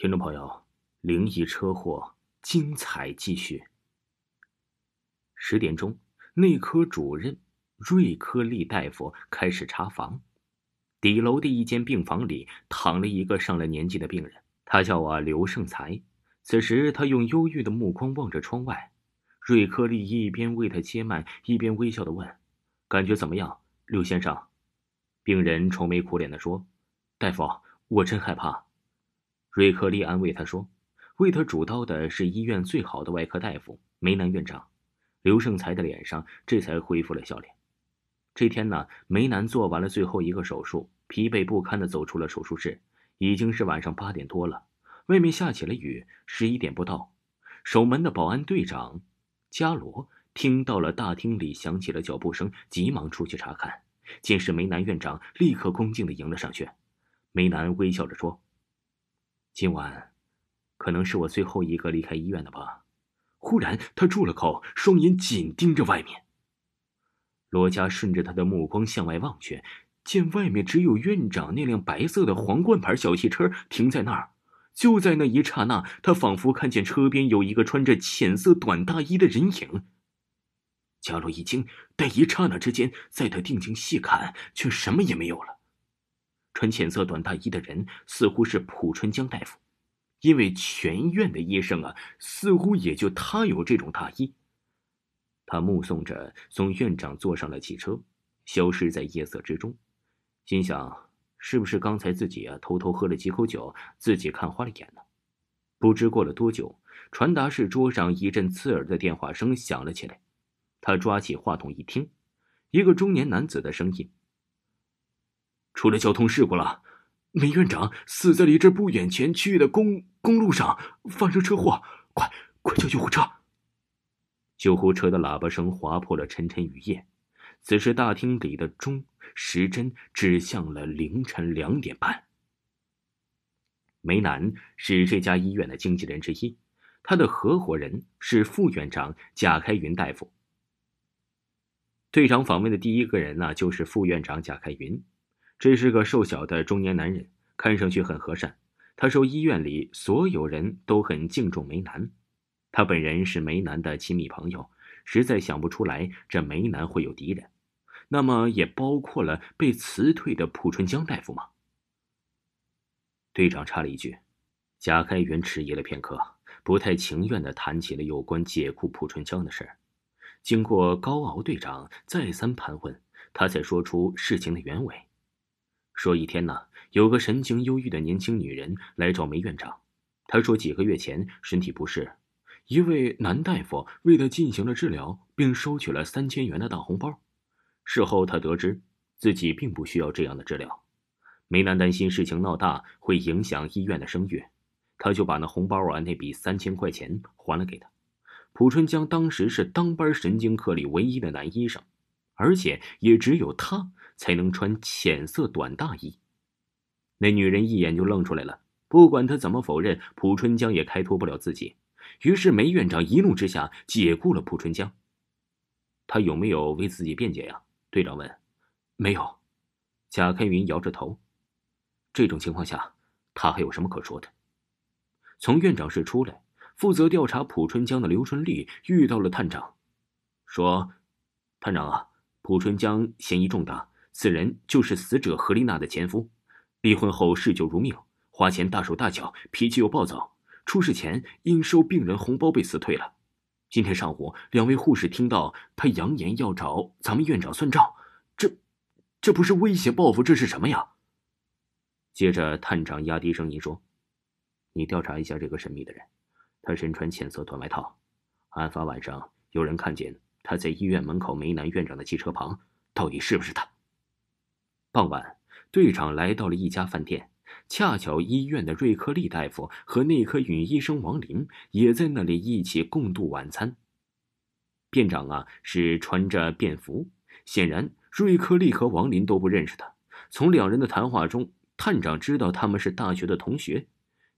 听众朋友，灵异车祸精彩继续。十点钟，内科主任瑞科利大夫开始查房。底楼的一间病房里躺了一个上了年纪的病人，他叫啊刘胜才。此时，他用忧郁的目光望着窗外。瑞科利一边为他接脉，一边微笑的问：“感觉怎么样，刘先生？”病人愁眉苦脸的说：“大夫，我真害怕。”瑞克利安慰他说：“为他主刀的是医院最好的外科大夫梅南院长。”刘胜才的脸上这才恢复了笑脸。这天呢，梅南做完了最后一个手术，疲惫不堪的走出了手术室。已经是晚上八点多了，外面下起了雨。十一点不到，守门的保安队长加罗听到了大厅里响起了脚步声，急忙出去查看。见是梅南院长，立刻恭敬的迎了上去。梅南微笑着说。今晚，可能是我最后一个离开医院的吧。忽然，他住了口，双眼紧盯着外面。罗家顺着他的目光向外望去，见外面只有院长那辆白色的皇冠牌小汽车停在那儿。就在那一刹那，他仿佛看见车边有一个穿着浅色短大衣的人影。加罗一惊，但一刹那之间，在他定睛细看，却什么也没有了。穿浅色短大衣的人似乎是蒲春江大夫，因为全院的医生啊，似乎也就他有这种大衣。他目送着宋院长坐上了汽车，消失在夜色之中，心想：是不是刚才自己啊偷偷喝了几口酒，自己看花了眼呢？不知过了多久，传达室桌上一阵刺耳的电话声响了起来。他抓起话筒一听，一个中年男子的声音。出了交通事故了，梅院长死在离这不远前去的公公路上，发生车祸，快快叫救护车！救护车的喇叭声划破了沉沉雨夜。此时大厅里的钟时针指向了凌晨两点半。梅南是这家医院的经纪人之一，他的合伙人是副院长贾开云大夫。队长访问的第一个人呢，就是副院长贾开云。这是个瘦小的中年男人，看上去很和善。他说，医院里所有人都很敬重梅南，他本人是梅南的亲密朋友，实在想不出来这梅南会有敌人。那么，也包括了被辞退的蒲春江大夫吗？队长插了一句。贾开元迟疑了片刻，不太情愿地谈起了有关解雇蒲春江的事经过高傲队长再三盘问，他才说出事情的原委。说一天呢，有个神情忧郁的年轻女人来找梅院长。她说几个月前身体不适，一位男大夫为她进行了治疗，并收取了三千元的大红包。事后她得知自己并不需要这样的治疗。梅兰担心事情闹大会影响医院的声誉，他就把那红包啊那笔三千块钱还了给他。蒲春江当时是当班神经科里唯一的男医生，而且也只有他。才能穿浅色短大衣。那女人一眼就愣出来了。不管她怎么否认，蒲春江也开脱不了自己。于是梅院长一怒之下解雇了蒲春江。他有没有为自己辩解呀？队长问。没有。贾开云摇着头。这种情况下，他还有什么可说的？从院长室出来，负责调查蒲春江的刘春丽遇到了探长，说：“探长啊，蒲春江嫌疑重大。”此人就是死者何丽娜的前夫，离婚后嗜酒如命，花钱大手大脚，脾气又暴躁。出事前因收病人红包被辞退了。今天上午，两位护士听到他扬言要找咱们院长算账，这，这不是威胁报复，这是什么呀？接着，探长压低声音说：“你调查一下这个神秘的人，他身穿浅色短外套，案发晚上有人看见他在医院门口梅南院长的汽车旁，到底是不是他？”傍晚，队长来到了一家饭店，恰巧医院的瑞克利大夫和内科女医生王林也在那里一起共度晚餐。店长啊，是穿着便服，显然瑞克利和王林都不认识他。从两人的谈话中，探长知道他们是大学的同学。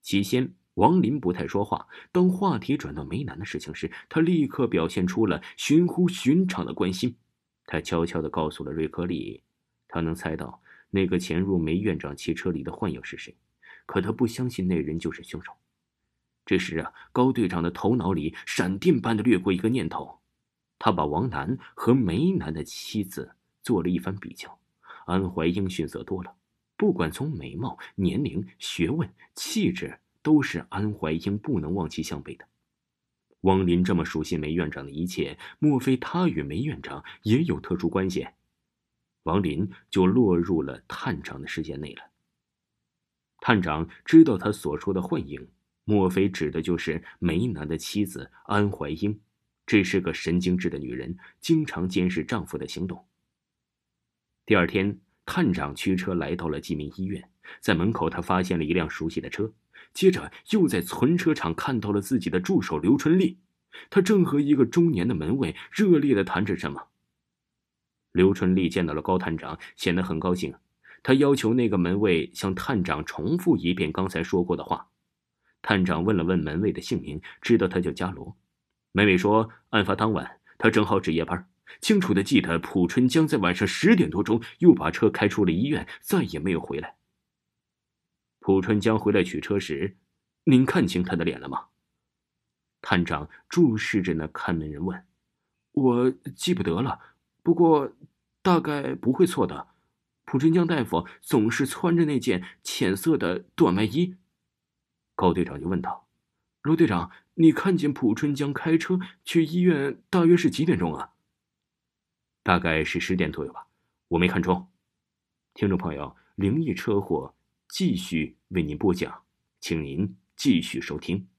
起先，王林不太说话，当话题转到梅南的事情时，他立刻表现出了寻乎寻常的关心。他悄悄地告诉了瑞克利。他能猜到那个潜入梅院长汽车里的幻影是谁，可他不相信那人就是凶手。这时啊，高队长的头脑里闪电般的掠过一个念头，他把王楠和梅楠的妻子做了一番比较，安怀英逊色多了，不管从美貌、年龄、学问、气质，都是安怀英不能望其项背的。汪林这么熟悉梅院长的一切，莫非他与梅院长也有特殊关系？王林就落入了探长的视线内了。探长知道他所说的幻影，莫非指的就是梅南的妻子安怀英？这是个神经质的女人，经常监视丈夫的行动。第二天，探长驱车来到了济民医院，在门口他发现了一辆熟悉的车。接着又在存车场看到了自己的助手刘春丽，他正和一个中年的门卫热烈的谈着什么。刘春丽见到了高探长，显得很高兴，他要求那个门卫向探长重复一遍刚才说过的话。探长问了问门卫的姓名，知道他叫伽罗。门卫说，案发当晚他正好值夜班，清楚的记得蒲春江在晚上十点多钟又把车开出了医院，再也没有回来。蒲春江回来取车时，您看清他的脸了吗？探长注视着那看门人问：“我记不得了，不过大概不会错的。蒲春江大夫总是穿着那件浅色的短外衣。”高队长就问道：“罗队长，你看见蒲春江开车去医院大约是几点钟啊？”“大概是十点左右吧，我没看错。”听众朋友，灵异车祸。继续为您播讲，请您继续收听。